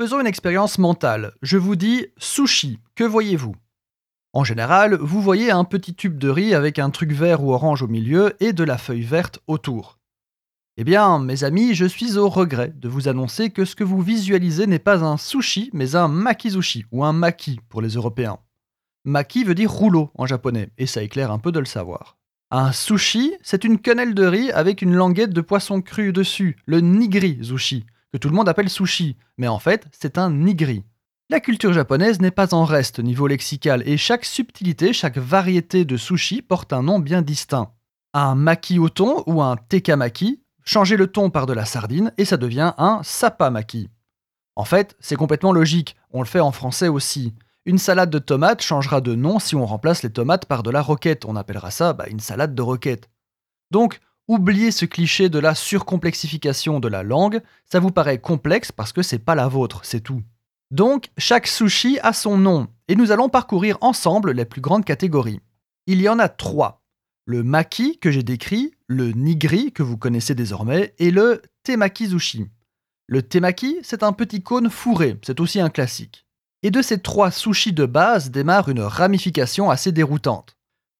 Faisons une expérience mentale. Je vous dis sushi, que voyez-vous? En général, vous voyez un petit tube de riz avec un truc vert ou orange au milieu et de la feuille verte autour. Eh bien, mes amis, je suis au regret de vous annoncer que ce que vous visualisez n'est pas un sushi, mais un makizushi, ou un maki pour les Européens. Maki veut dire rouleau en japonais, et ça éclaire un peu de le savoir. Un sushi, c'est une quenelle de riz avec une languette de poisson cru dessus, le nigiri sushi, que tout le monde appelle sushi, mais en fait, c'est un nigiri. La culture japonaise n'est pas en reste niveau lexical, et chaque subtilité, chaque variété de sushi porte un nom bien distinct. Un maki au ou un tekamaki, changez le thon par de la sardine et ça devient un sapamaki. En fait, c'est complètement logique, on le fait en français aussi. Une salade de tomates changera de nom si on remplace les tomates par de la roquette, on appellera ça bah, une salade de roquette. Donc, oubliez ce cliché de la surcomplexification de la langue, ça vous paraît complexe parce que c'est pas la vôtre, c'est tout. Donc, chaque sushi a son nom, et nous allons parcourir ensemble les plus grandes catégories. Il y en a trois le maki que j'ai décrit, le nigri que vous connaissez désormais, et le temakizushi. Le temaki, c'est un petit cône fourré, c'est aussi un classique. Et de ces trois sushis de base démarre une ramification assez déroutante.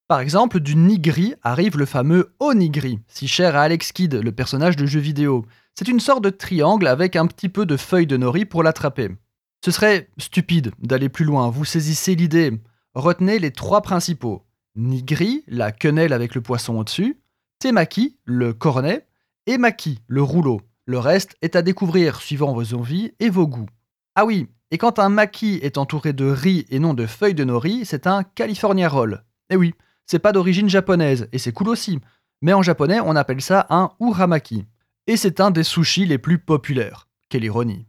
Par exemple, du nigri arrive le fameux onigri, si cher à Alex Kidd, le personnage de jeu vidéo. C'est une sorte de triangle avec un petit peu de feuilles de nori pour l'attraper. Ce serait stupide d'aller plus loin, vous saisissez l'idée. Retenez les trois principaux. Nigri, la quenelle avec le poisson au-dessus, Temaki, le cornet, et Maki, le rouleau. Le reste est à découvrir suivant vos envies et vos goûts. Ah oui, et quand un maki est entouré de riz et non de feuilles de nori, c'est un California roll. Eh oui, c'est pas d'origine japonaise, et c'est cool aussi. Mais en japonais, on appelle ça un uramaki. Et c'est un des sushis les plus populaires. Quelle ironie.